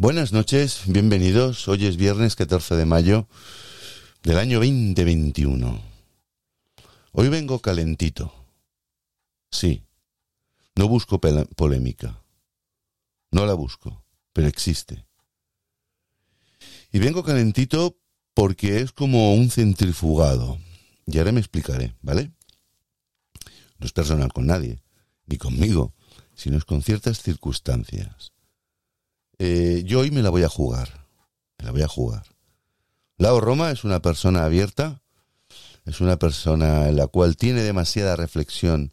Buenas noches, bienvenidos. Hoy es viernes 14 de mayo del año 2021. Hoy vengo calentito. Sí, no busco polémica. No la busco, pero existe. Y vengo calentito porque es como un centrifugado. Y ahora me explicaré, ¿vale? No es personal con nadie, ni conmigo, sino es con ciertas circunstancias. Eh, yo hoy me la voy a jugar. Me la voy a jugar. Lao Roma es una persona abierta, es una persona en la cual tiene demasiada reflexión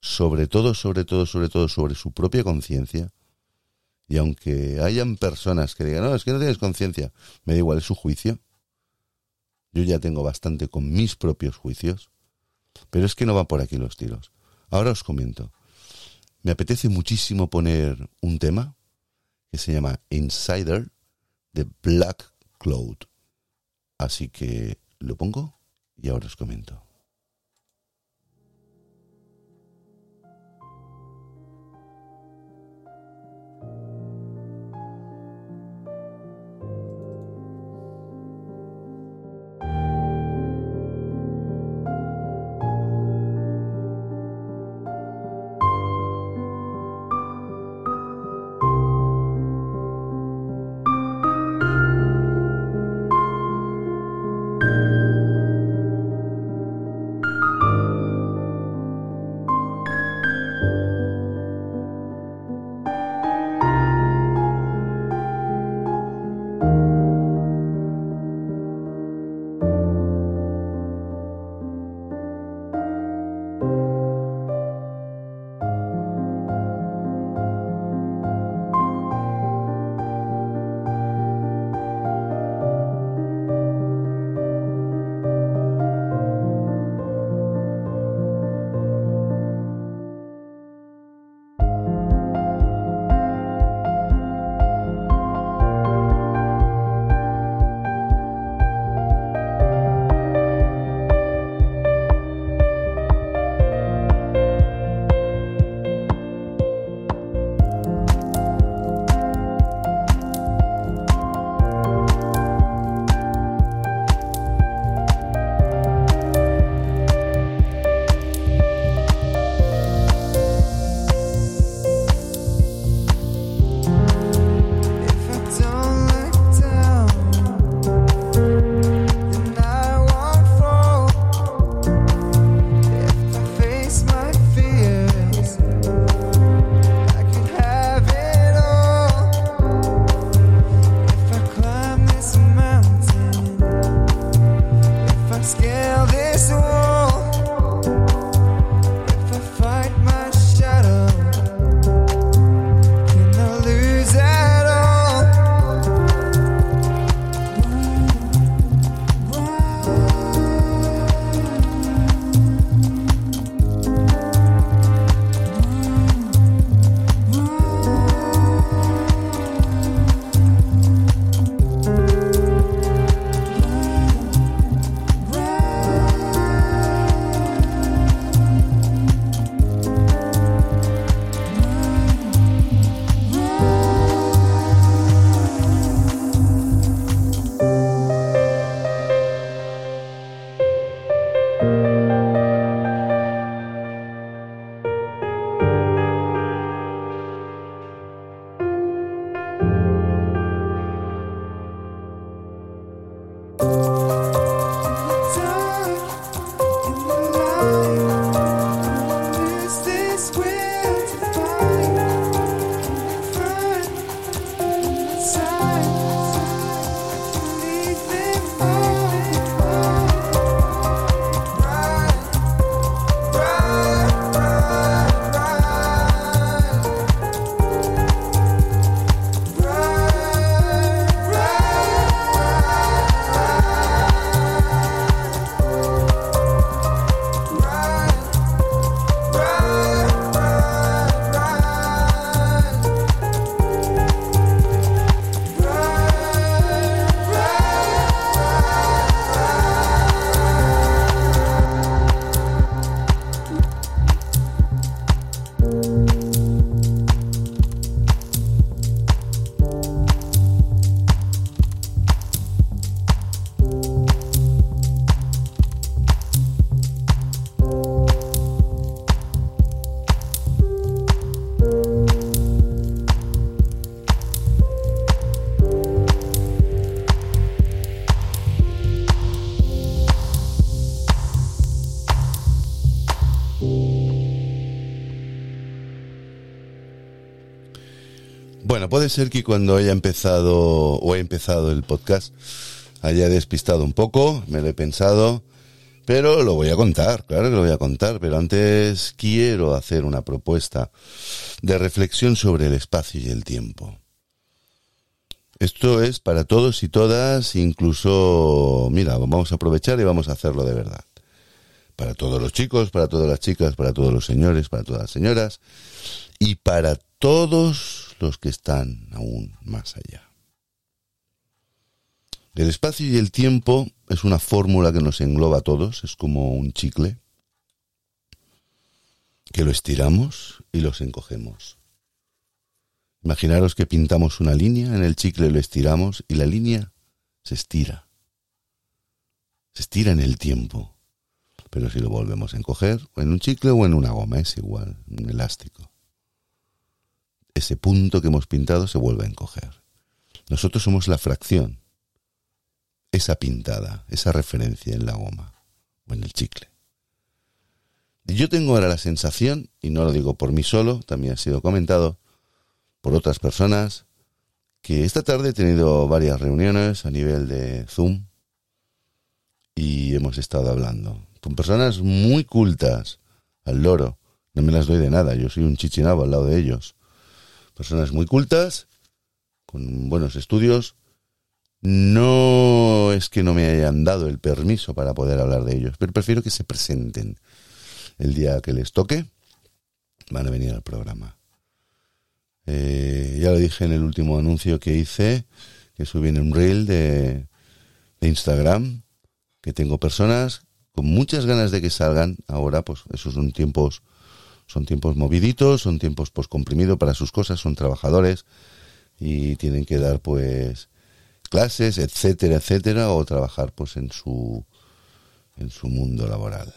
sobre todo, sobre todo, sobre todo sobre su propia conciencia. Y aunque hayan personas que digan, no, es que no tienes conciencia, me da igual, es su juicio. Yo ya tengo bastante con mis propios juicios. Pero es que no van por aquí los tiros. Ahora os comento. Me apetece muchísimo poner un tema que se llama Insider de Black Cloud. Así que lo pongo y ahora os comento. Puede ser que cuando haya empezado o he empezado el podcast haya despistado un poco, me lo he pensado, pero lo voy a contar, claro que lo voy a contar, pero antes quiero hacer una propuesta de reflexión sobre el espacio y el tiempo. Esto es para todos y todas, incluso, mira, vamos a aprovechar y vamos a hacerlo de verdad. Para todos los chicos, para todas las chicas, para todos los señores, para todas las señoras y para todos los que están aún más allá. El espacio y el tiempo es una fórmula que nos engloba a todos, es como un chicle que lo estiramos y los encogemos. Imaginaros que pintamos una línea, en el chicle lo estiramos y la línea se estira. Se estira en el tiempo. Pero si lo volvemos a encoger, en un chicle o en una goma, es igual, un elástico. Ese punto que hemos pintado se vuelve a encoger. Nosotros somos la fracción esa pintada, esa referencia en la goma o en el chicle. yo tengo ahora la sensación, y no lo digo por mí solo, también ha sido comentado por otras personas, que esta tarde he tenido varias reuniones a nivel de Zoom y hemos estado hablando con personas muy cultas al loro. No me las doy de nada, yo soy un chichinabo al lado de ellos. Personas muy cultas, con buenos estudios, no es que no me hayan dado el permiso para poder hablar de ellos, pero prefiero que se presenten el día que les toque. Van a venir al programa. Eh, ya lo dije en el último anuncio que hice, que subí en un reel de, de Instagram, que tengo personas con muchas ganas de que salgan. Ahora, pues esos son tiempos, son tiempos moviditos, son tiempos pues comprimidos para sus cosas, son trabajadores y tienen que dar pues clases, etcétera, etcétera, o trabajar pues en su en su mundo laboral.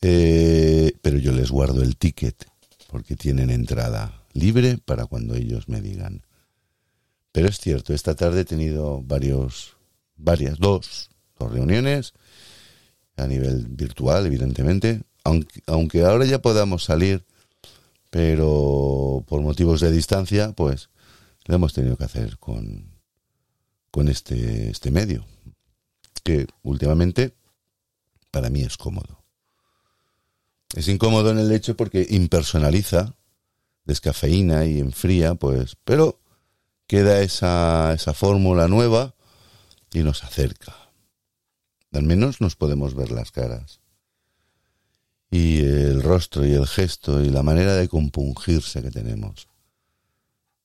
Eh, pero yo les guardo el ticket porque tienen entrada libre para cuando ellos me digan. Pero es cierto, esta tarde he tenido varios, varias, dos, dos reuniones a nivel virtual, evidentemente, aunque, ahora ya podamos salir, pero por motivos de distancia, pues lo hemos tenido que hacer con, con este, este medio, que últimamente para mí es cómodo. Es incómodo en el hecho porque impersonaliza, descafeína y enfría, pues, pero queda esa, esa fórmula nueva y nos acerca. Al menos nos podemos ver las caras. Y el rostro y el gesto y la manera de compungirse que tenemos.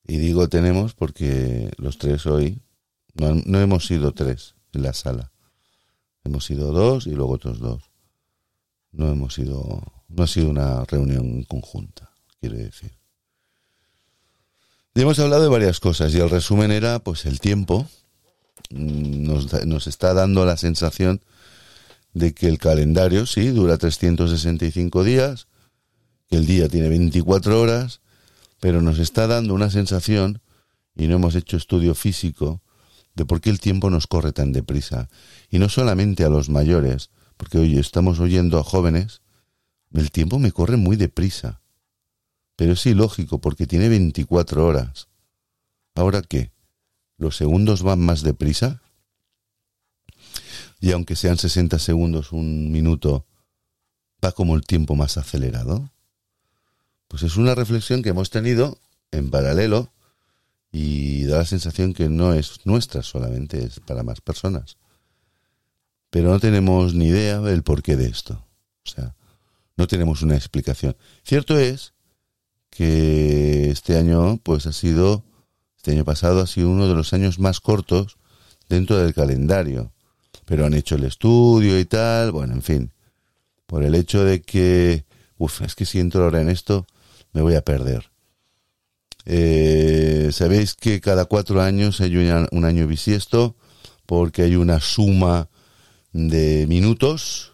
Y digo tenemos porque los tres hoy no, hemos sido tres en la sala. Hemos sido dos y luego otros dos. No hemos sido, no ha sido una reunión conjunta, quiero decir. Y hemos hablado de varias cosas y el resumen era pues el tiempo. Mm, nos, nos está dando la sensación de que el calendario, sí, dura 365 días, que el día tiene 24 horas pero nos está dando una sensación, y no hemos hecho estudio físico, de por qué el tiempo nos corre tan deprisa. Y no solamente a los mayores, porque hoy estamos oyendo a jóvenes, el tiempo me corre muy deprisa. Pero es ilógico porque tiene 24 horas. ¿Ahora qué? ¿Los segundos van más deprisa? Y aunque sean 60 segundos, un minuto, ¿va como el tiempo más acelerado? Pues es una reflexión que hemos tenido en paralelo y da la sensación que no es nuestra solamente, es para más personas. Pero no tenemos ni idea del porqué de esto. O sea, no tenemos una explicación. Cierto es que este año, pues ha sido, este año pasado ha sido uno de los años más cortos dentro del calendario. Pero han hecho el estudio y tal, bueno, en fin. Por el hecho de que, uff, es que si entro ahora en esto, me voy a perder. Eh, Sabéis que cada cuatro años hay un año bisiesto porque hay una suma de minutos,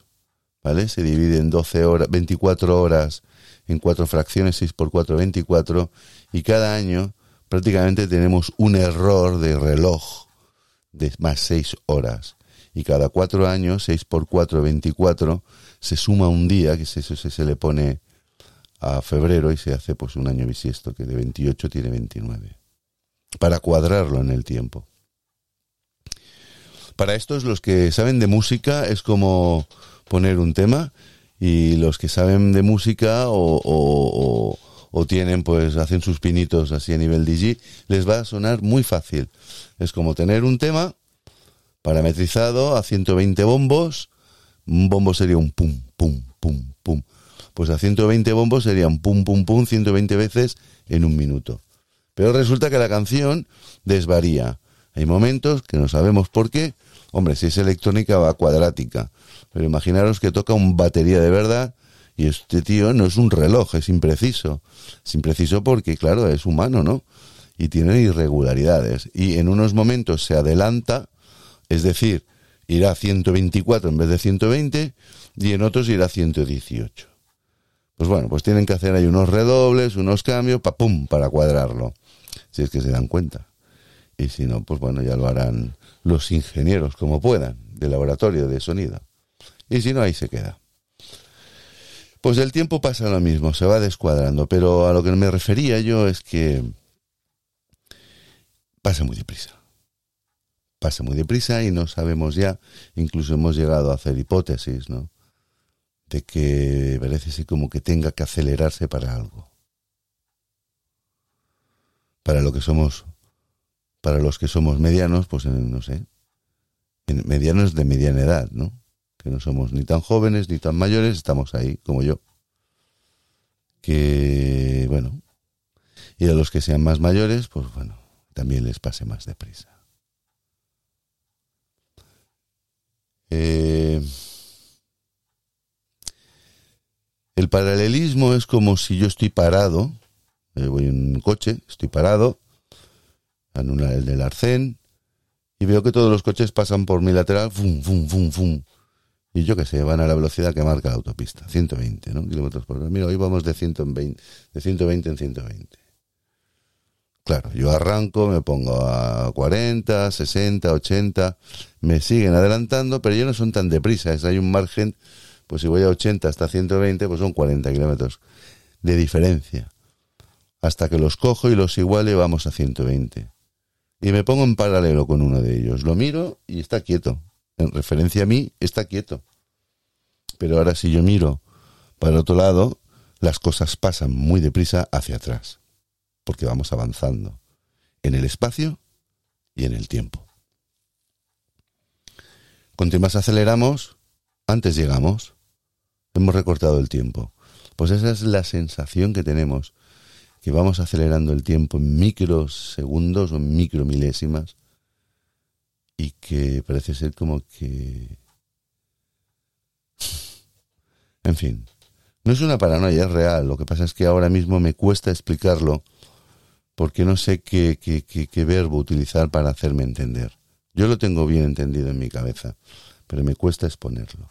¿vale? Se divide en 12 horas, 24 horas en cuatro fracciones, 6 por 4, 24, y cada año prácticamente tenemos un error de reloj de más 6 horas. Y cada cuatro años, 6 por 4, 24, se suma un día, que eso se, se le pone a febrero y se hace pues un año bisiesto que de 28 tiene 29. Para cuadrarlo en el tiempo. Para estos los que saben de música es como poner un tema y los que saben de música o, o, tienen pues hacen sus pinitos así a nivel DJ les va a sonar muy fácil. Es como tener un tema parametrizado a 120 bombos. Un bombo sería un pum, pum, pum, pum. Pues a 120 bombos serían pum, pum, pum 120 veces en un minuto. Pero resulta que la canción desvaría. Hay momentos que no sabemos por qué. Hombre, si es electrónica va cuadrática. Pero imaginaros que toca un batería de verdad y este tío no es un reloj, es impreciso. Es impreciso porque, claro, es humano, ¿no? Y tiene irregularidades. Y en unos momentos se adelanta, es decir, irá a 124 en vez de 120 y en otros irá a 118. Pues bueno, pues tienen que hacer ahí unos redobles, unos cambios, pa pum, para cuadrarlo. Si es que se dan cuenta. Y si no, pues bueno, ya lo harán los ingenieros como puedan, de laboratorio de sonido. Y si no, ahí se queda. Pues el tiempo pasa lo mismo, se va descuadrando, pero a lo que me refería yo es que pasa muy deprisa. Pasa muy deprisa y no sabemos ya, incluso hemos llegado a hacer hipótesis, ¿no? de que parece como que tenga que acelerarse para algo. Para lo que somos, para los que somos medianos, pues eh, no sé, medianos de mediana edad, ¿no? Que no somos ni tan jóvenes ni tan mayores, estamos ahí, como yo. Que, bueno, y a los que sean más mayores, pues bueno, también les pase más deprisa. Eh, El paralelismo es como si yo estoy parado, eh, voy en un coche, estoy parado, en el del arcén, y veo que todos los coches pasan por mi lateral, fum, fum, fum, fum. Y yo qué sé, van a la velocidad que marca la autopista, 120, ¿no? Kilómetros por hora. Mira, hoy vamos de 120, de 120 en 120. Claro, yo arranco, me pongo a 40, 60, 80, me siguen adelantando, pero ya no son tan deprisa, es, hay un margen pues si voy a 80 hasta 120, pues son 40 kilómetros de diferencia. Hasta que los cojo y los iguale vamos a 120. Y me pongo en paralelo con uno de ellos. Lo miro y está quieto. En referencia a mí, está quieto. Pero ahora si yo miro para otro lado, las cosas pasan muy deprisa hacia atrás. Porque vamos avanzando en el espacio y en el tiempo. Cuanto más aceleramos, antes llegamos. Hemos recortado el tiempo. Pues esa es la sensación que tenemos, que vamos acelerando el tiempo en microsegundos o en micromilésimas y que parece ser como que... En fin, no es una paranoia, es real. Lo que pasa es que ahora mismo me cuesta explicarlo porque no sé qué, verbo utilizar para hacerme entender. Yo lo tengo bien entendido en mi cabeza, pero me cuesta exponerlo.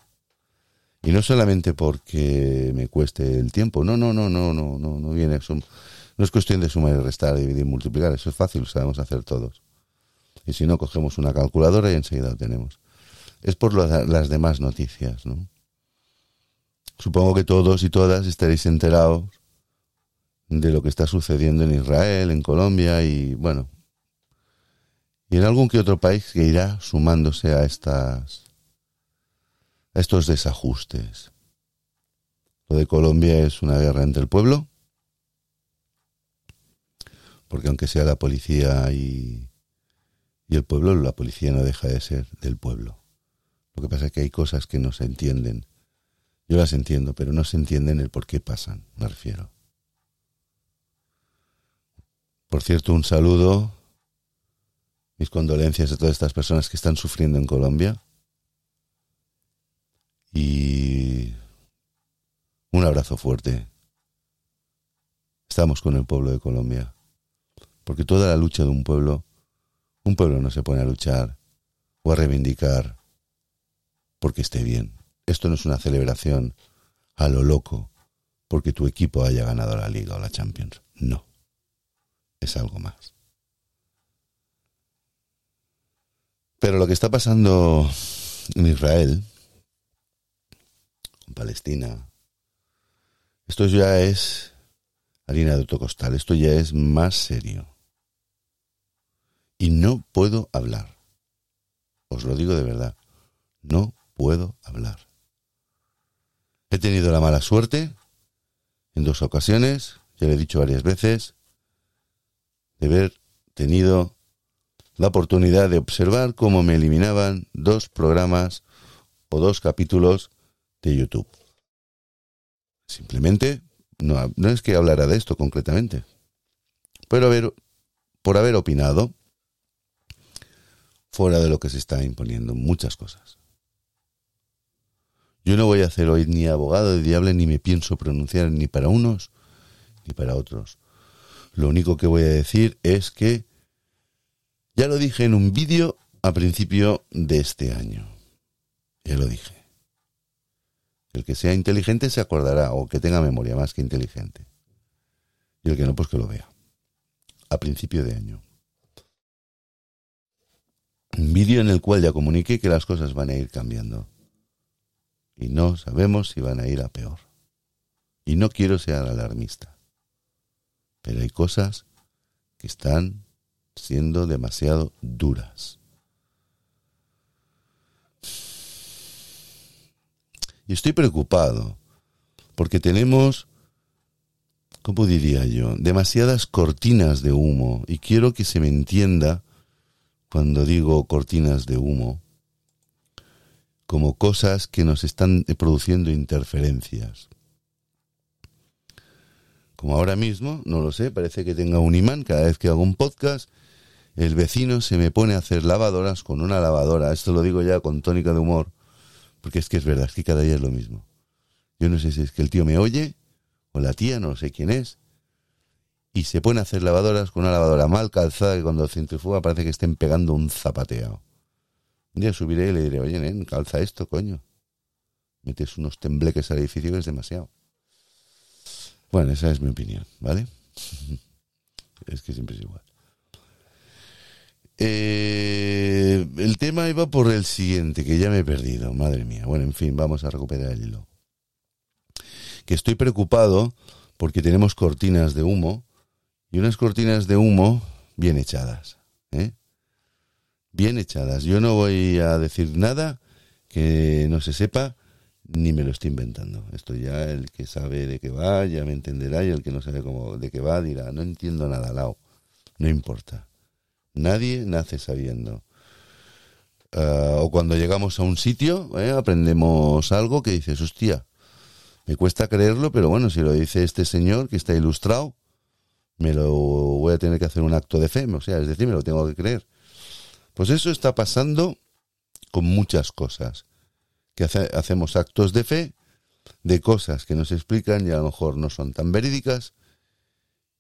Y no solamente porque me cueste el tiempo, no, no, no, no, no, no, no viene, no es cuestión de sumar y restar, dividir y multiplicar, eso es fácil, lo sabemos hacer todos. Y si no, cogemos una calculadora y enseguida lo tenemos. Es por las demás noticias, ¿no? Supongo que todos y todas estaréis enterados de lo que está sucediendo en Israel, en Colombia y, bueno, y en algún que otro país que irá sumándose a estas estos desajustes. Lo de Colombia es una guerra entre el pueblo, porque aunque sea la policía y, y el pueblo, la policía no deja de ser del pueblo. Lo que pasa es que hay cosas que no se entienden. Yo las entiendo, pero no se entienden el por qué pasan, me refiero. Por cierto, un saludo, mis condolencias a todas estas personas que están sufriendo en Colombia. Y un abrazo fuerte. Estamos con el pueblo de Colombia. Porque toda la lucha de un pueblo, un pueblo no se pone a luchar o a reivindicar porque esté bien. Esto no es una celebración a lo loco porque tu equipo haya ganado la liga o la Champions. No. Es algo más. Pero lo que está pasando en Israel Palestina, Esto ya es harina de autocostal, esto ya es más serio. Y no puedo hablar. Os lo digo de verdad, no puedo hablar. He tenido la mala suerte en dos ocasiones, ya lo he dicho varias veces, de haber tenido la oportunidad de observar cómo me eliminaban dos programas o dos capítulos de YouTube. Simplemente, no, no es que hablara de esto concretamente, pero por haber opinado fuera de lo que se está imponiendo muchas cosas. Yo no voy a hacer hoy ni abogado de diable ni me pienso pronunciar ni para unos ni para otros. Lo único que voy a decir es que ya lo dije en un vídeo a principio de este año. Ya lo dije. El que sea inteligente se acordará o que tenga memoria más que inteligente. Y el que no, pues que lo vea. A principio de año. Un vídeo en el cual ya comuniqué que las cosas van a ir cambiando. Y no sabemos si van a ir a peor. Y no quiero ser alarmista. Pero hay cosas que están siendo demasiado duras. Y estoy preocupado porque tenemos, ¿cómo diría yo?, demasiadas cortinas de humo. Y quiero que se me entienda cuando digo cortinas de humo como cosas que nos están produciendo interferencias. Como ahora mismo, no lo sé, parece que tenga un imán cada vez que hago un podcast el vecino se me pone a hacer lavadoras con una lavadora. Esto lo digo ya con tónica de humor, porque es que es verdad, es que cada día es lo mismo. Yo no sé si es que el tío me oye, o la tía, no sé quién es, y se pone a hacer lavadoras con una lavadora mal calzada que cuando centrifuga parece que estén pegando un zapateado. Un día subiré y le diré, oye, nen, calza esto, coño. Metes unos tembleques al edificio que es demasiado. Bueno, esa es mi opinión, ¿vale? es que siempre es igual. Eh, el tema iba por el siguiente, que ya me he perdido, madre mía. Bueno, en fin, vamos a recuperar el hilo. Que estoy preocupado porque tenemos cortinas de humo y unas cortinas de humo bien echadas. ¿eh? Bien echadas. Yo no voy a decir nada que no se sepa ni me lo estoy inventando. Esto ya el que sabe de qué va ya me entenderá y el que no sabe cómo de qué va dirá, no entiendo nada, Lao. No importa. Nadie nace sabiendo. Ah, o cuando llegamos a un sitio, eh, aprendemos algo que dices, hostia, me cuesta creerlo, pero bueno, si lo dice este señor que está ilustrado, me lo voy a tener que hacer un acto de fe, o sea, es decir, me lo tengo que creer. Pues eso está pasando con muchas cosas, que hacemos actos de fe de cosas que nos explican y a lo mejor no son tan verídicas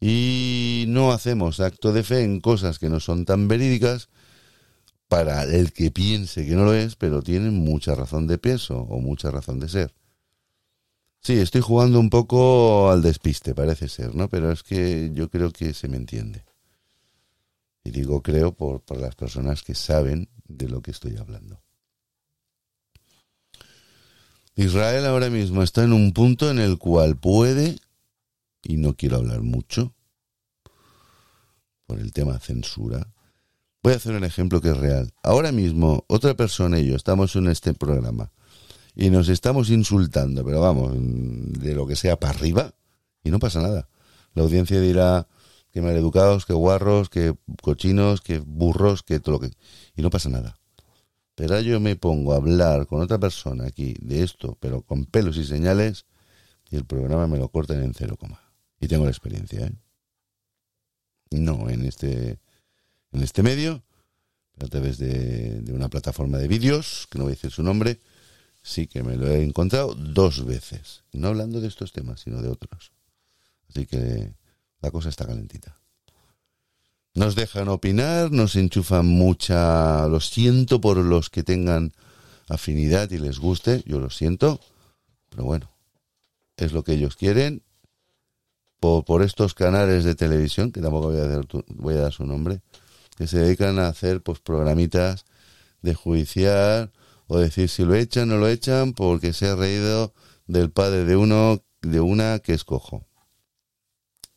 y no hacemos acto de fe en cosas que no son tan verídicas para el que piense que no lo es, pero tienen mucha razón de peso o mucha razón de ser. Sí, estoy jugando un poco al despiste, parece ser, ¿no? Pero es que yo creo que se me entiende. Y digo creo por, por las personas que saben de lo que estoy hablando. Israel ahora mismo está en un punto en el cual puede y no quiero hablar mucho por el tema censura. Voy a hacer un ejemplo que es real. Ahora mismo, otra persona y yo estamos en este programa y nos estamos insultando, pero vamos, de lo que sea para arriba, y no pasa nada. La audiencia dirá que maleducados, que guarros, que cochinos, que burros, que todo lo que... Y no pasa nada. Pero yo me pongo a hablar con otra persona aquí de esto, pero con pelos y señales, y el programa me lo cortan en cero coma. Y tengo la experiencia, ¿eh? No en este, en este medio, pero a través de, de una plataforma de vídeos, que no voy a decir su nombre, sí que me lo he encontrado dos veces. No hablando de estos temas, sino de otros. Así que la cosa está calentita. Nos dejan opinar, nos enchufan mucha... Lo siento por los que tengan afinidad y les guste, yo lo siento, pero bueno, es lo que ellos quieren por, estos canales de televisión, que tampoco voy a, voy a dar su nombre, que se dedican a hacer pues programitas de judicial o decir si lo echan o no lo echan porque se ha reído del padre de uno de una que escojo.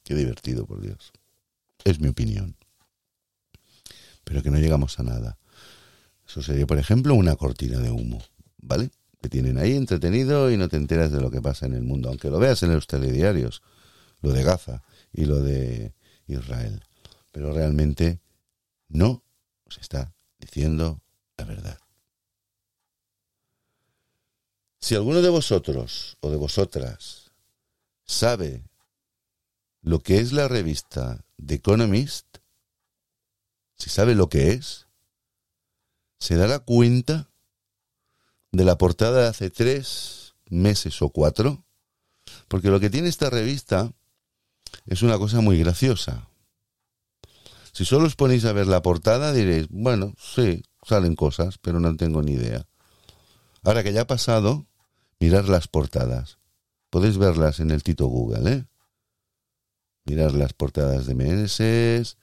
Qué divertido, por Dios. Es mi opinión. Pero que no llegamos a nada. Eso sería, por ejemplo, una cortina de humo, ¿vale? Que tienen ahí entretenido y no te enteras de lo que pasa en el mundo, aunque lo veas en los telediarios, lo de Gaza y lo de Israel. Pero realmente no se está diciendo la verdad. Si alguno de vosotros o de vosotras sabe lo que es la revista The Economist, si sabe lo que es, se dará cuenta de la portada de hace tres meses o cuatro, porque lo que tiene esta revista es una cosa muy graciosa. Si solo os ponéis a ver la portada diréis, bueno, sí, salen cosas, pero no tengo ni idea. Ahora que ya ha pasado, mirar las portadas. Podéis verlas en el Tito Google, ¿eh? Mirar las portadas de meses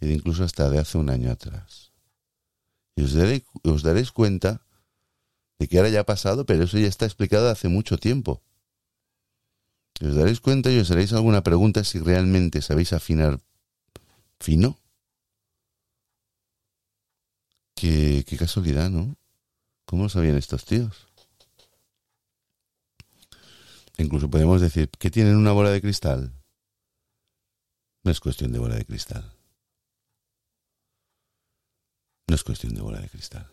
e incluso hasta de hace un año atrás. Y os, daréis cuenta de que ahora ya ha pasado, pero eso ya está explicado hace mucho tiempo. Y os daréis cuenta y os haréis alguna pregunta si realmente sabéis afinar fino. Qué, qué casualidad, ¿no? ¿Cómo lo sabían estos tíos? Incluso podemos decir que tienen una bola de cristal. No es cuestión de bola de cristal. No es cuestión de bola de cristal.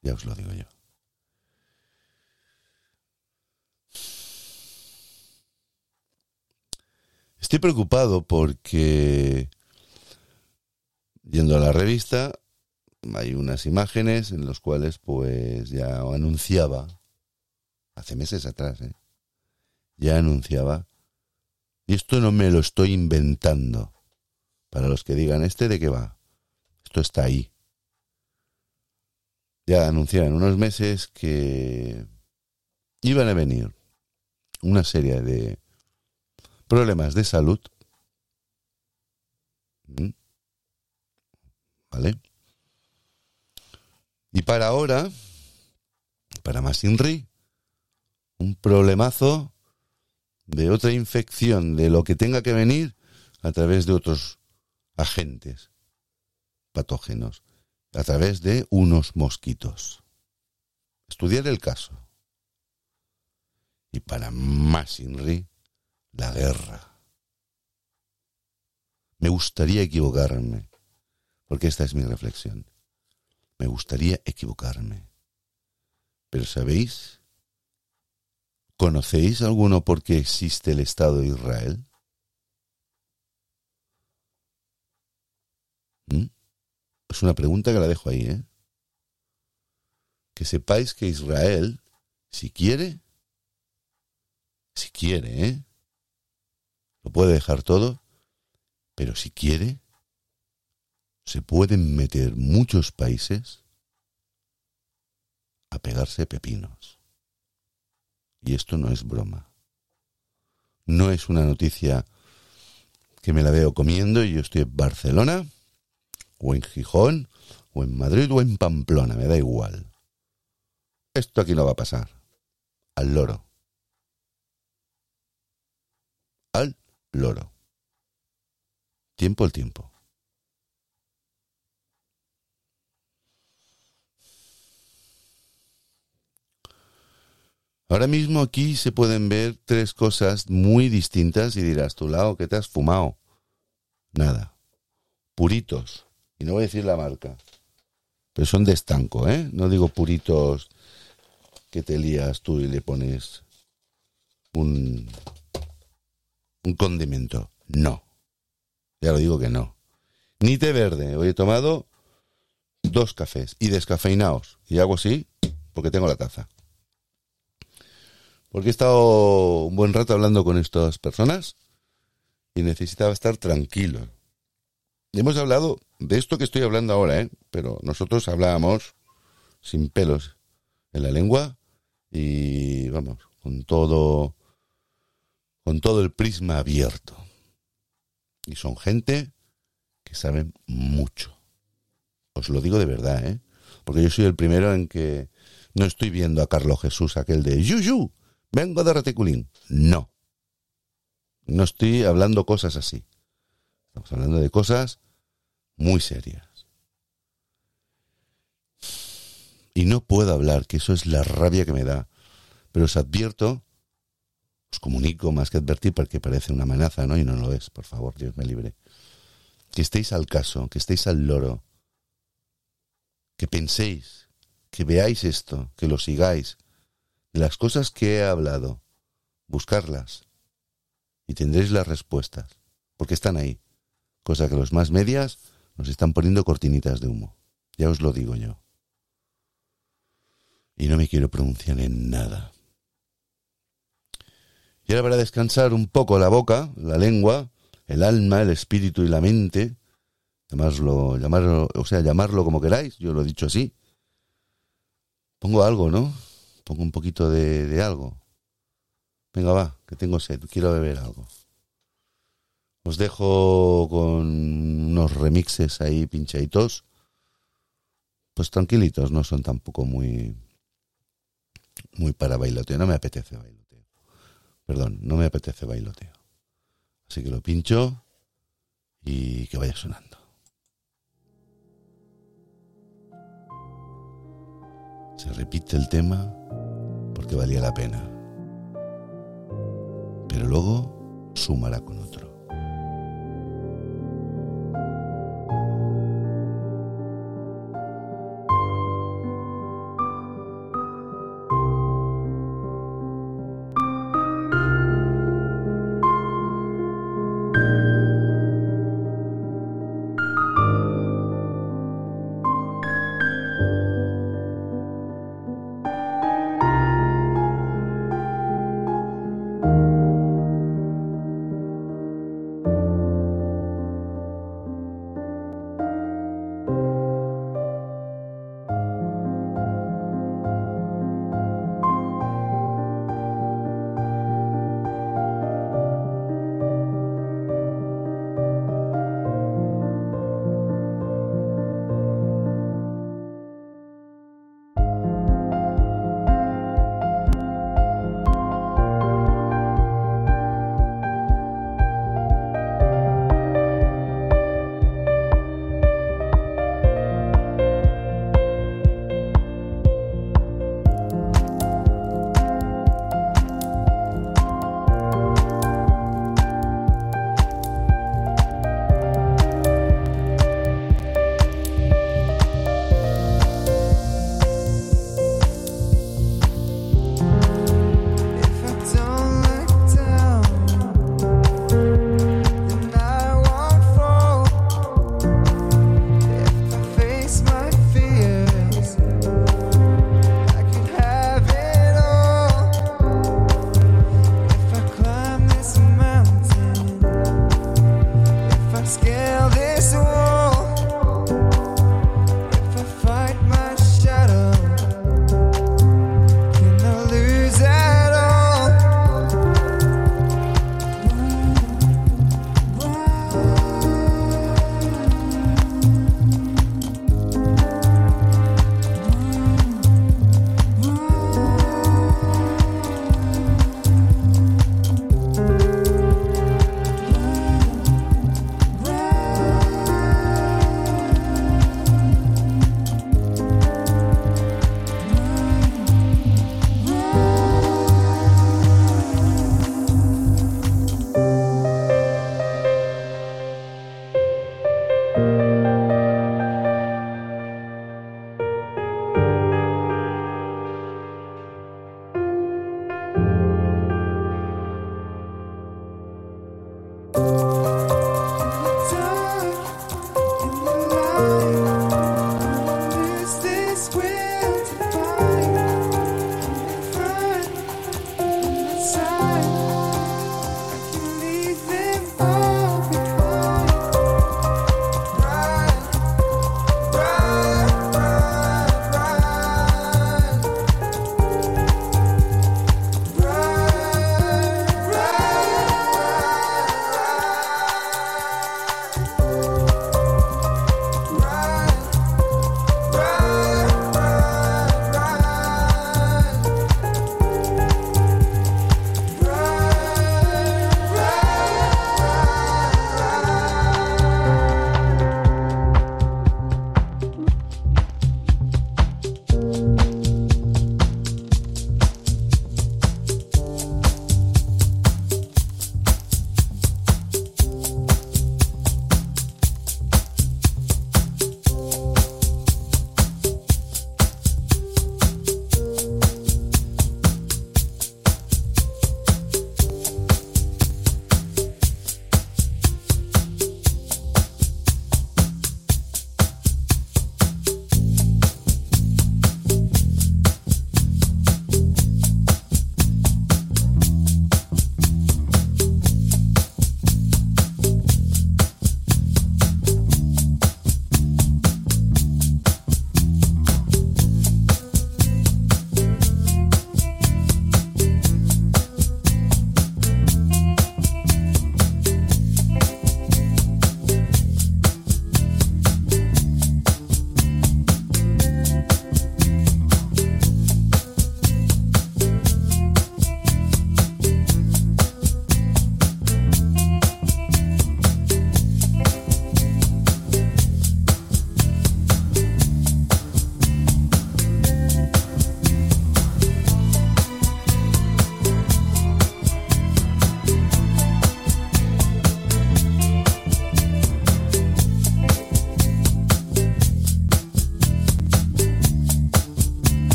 Ya os lo digo yo. Estoy preocupado porque, yendo a la revista, hay unas imágenes en las cuales pues ya anunciaba, hace meses atrás, ¿eh? ya anunciaba, y esto no me lo estoy inventando, para los que digan, ¿este de qué va? Esto está ahí. Ya anunciaron unos meses que iban a venir una serie de problemas de salud. ¿Mm? ¿Vale? Y para ahora, para más Inri, un problemazo de otra infección, de lo que tenga que venir a través de otros agentes patógenos, a través de unos mosquitos. Estudiar el caso. Y para más Inri, la guerra. Me gustaría equivocarme, porque esta es mi reflexión. Me gustaría equivocarme. Pero ¿sabéis ¿Conocéis alguno por qué existe el Estado de Israel? ¿Mm? Es una pregunta que la dejo ahí, ¿eh? Que sepáis que Israel, si quiere, si quiere, ¿eh? Lo puede dejar todo, pero si quiere, se pueden meter muchos países a pegarse pepinos. Y esto no es broma. No es una noticia que me la veo comiendo y yo estoy en Barcelona, o en Gijón, o en Madrid, o en Pamplona, me da igual. Esto aquí no va a pasar. Al loro. Al loro. Tiempo el tiempo. Ahora mismo aquí se pueden ver tres cosas muy distintas y dirás, tu lado, ¿qué te has fumado? Nada. Puritos. No voy a decir la marca. Pero son de estanco, ¿eh? No digo puritos que te lías tú y le pones un, un condimento. No. Ya lo digo que no. Ni té verde. Hoy he tomado dos cafés y descafeinados. Y hago así porque tengo la taza porque he estado un buen rato hablando con estas personas y necesitaba estar tranquilo. hemos hablado de esto que estoy hablando ahora, ¿eh? pero nosotros hablábamos sin pelos en la lengua y vamos, con todo con todo el prisma abierto. Y son gente que saben mucho. Os lo digo de verdad, ¿eh? Porque yo soy el primero en que no estoy viendo a Carlos Jesús, aquel de Yuyu, Vengo de Reticulín. No. No estoy hablando cosas así. Estamos hablando de cosas muy serias. Y no puedo hablar, que eso es la rabia que me da. Pero os advierto, os comunico más que advertir porque parece una amenaza, ¿no? Y no lo es, por favor, Dios me libre. Que estéis al caso, que estéis al loro, que penséis, que veáis esto, que lo sigáis, las cosas que he hablado, buscarlas y tendréis las respuestas, porque están ahí, cosa que los más medias nos están poniendo cortinitas de humo, ya os lo digo yo. Y no me quiero pronunciar en nada. Y ahora para descansar un poco la boca, la lengua, el alma, el espíritu y la mente, llamarlo, llamarlo, o sea, llamarlo como queráis, yo lo he dicho así. Pongo algo, ¿no? Pongo un poquito de, de algo. Venga, va, que tengo sed, quiero beber algo. Os dejo con unos remixes ahí pinchaditos. Pues tranquilitos, no son tampoco muy muy para bailoteo, no me apetece bailoteo. Perdón, no me apetece bailoteo. Así que lo pincho y que vaya sonando. Se repite el tema porque valía la pena. Pero luego sumará con otro.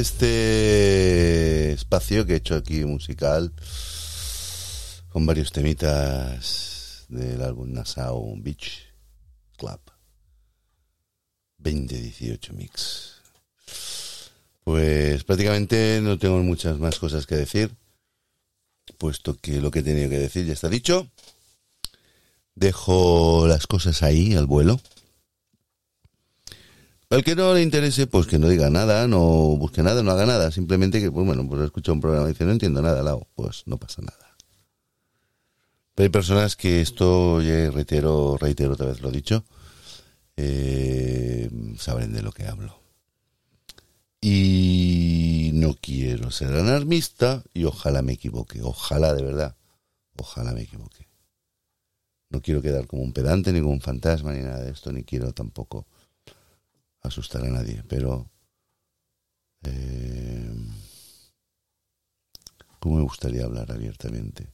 Este espacio que he hecho aquí musical, con varios temitas del álbum Nassau Beach Club. 2018 Mix, pues prácticamente no tengo muchas más cosas que decir, puesto que lo que he tenido que decir ya está dicho. Dejo las cosas ahí al vuelo al que no le interese, pues que no diga nada, no busque nada, no haga nada. Simplemente que, pues bueno, pues escucha un programa y dice, no entiendo nada, lado. Pues no pasa nada. Pero hay personas que esto, ya reitero, reitero otra vez lo dicho, eh, saben de lo que hablo. Y no quiero ser alarmista y ojalá me equivoque. Ojalá, de verdad. Ojalá me equivoque. No quiero quedar como un pedante, ni como un fantasma, ni nada de esto, ni quiero tampoco asustar a nadie, pero eh, ¿cómo me gustaría hablar abiertamente?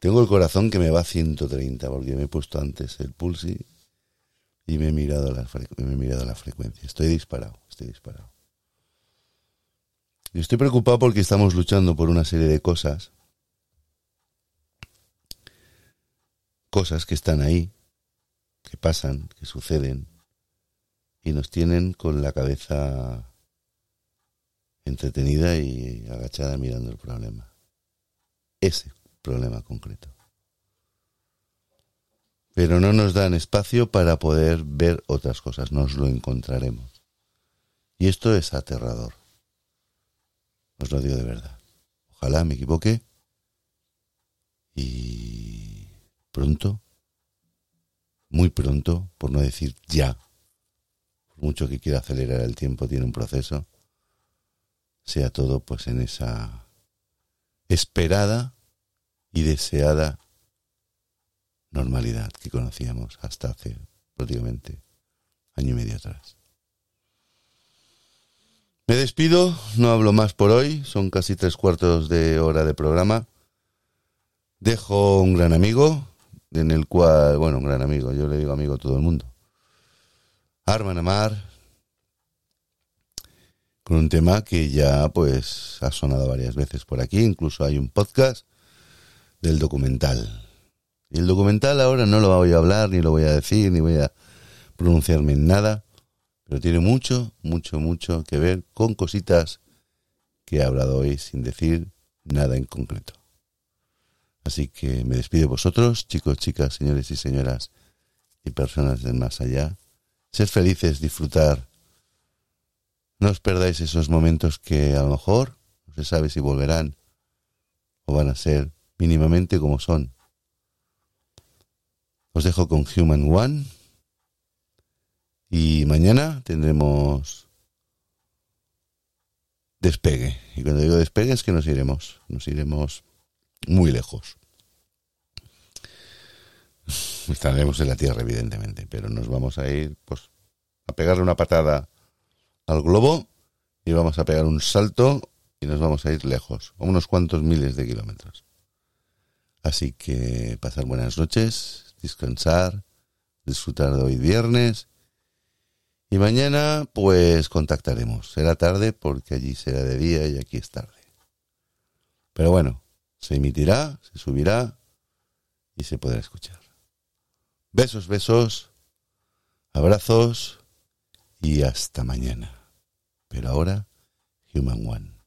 Tengo el corazón que me va a 130 porque me he puesto antes el pulsi y me he mirado la, me he mirado la frecuencia. Estoy disparado, estoy disparado. Y estoy preocupado porque estamos luchando por una serie de cosas. Cosas que están ahí, que pasan, que suceden, y nos tienen con la cabeza entretenida y agachada mirando el problema. Ese problema concreto. Pero no nos dan espacio para poder ver otras cosas, nos lo encontraremos. Y esto es aterrador. Os lo digo de verdad. Ojalá me equivoque y pronto, muy pronto, por no decir ya, mucho que quiera acelerar el tiempo, tiene un proceso, sea todo pues en esa esperada y deseada normalidad que conocíamos hasta hace prácticamente año y medio atrás. Me despido, no hablo más por hoy, son casi tres cuartos de hora de programa. Dejo un gran amigo, en el cual, bueno, un gran amigo, yo le digo amigo a todo el mundo, Arman Amar, con un tema que ya pues ha sonado varias veces por aquí, incluso hay un podcast del documental. Y el documental ahora no lo voy a hablar, ni lo voy a decir, ni voy a pronunciarme en nada, pero tiene mucho, mucho, mucho que ver con cositas que he hablado hoy sin decir nada en concreto. Así que me despido de vosotros, chicos, chicas, señores y señoras y personas del más allá. Ser felices, disfrutar. No os perdáis esos momentos que a lo mejor no se sabe si volverán o van a ser mínimamente como son. Os dejo con Human One y mañana tendremos despegue. Y cuando digo despegue es que nos iremos, nos iremos muy lejos. Estaremos en la Tierra, evidentemente, pero nos vamos a ir pues, a pegarle una patada al globo y vamos a pegar un salto y nos vamos a ir lejos, a unos cuantos miles de kilómetros. Así que pasar buenas noches, descansar, disfrutar de hoy viernes y mañana pues contactaremos. Será tarde porque allí será de día y aquí es tarde. Pero bueno, se emitirá, se subirá y se podrá escuchar. Besos, besos, abrazos y hasta mañana. Pero ahora, Human One.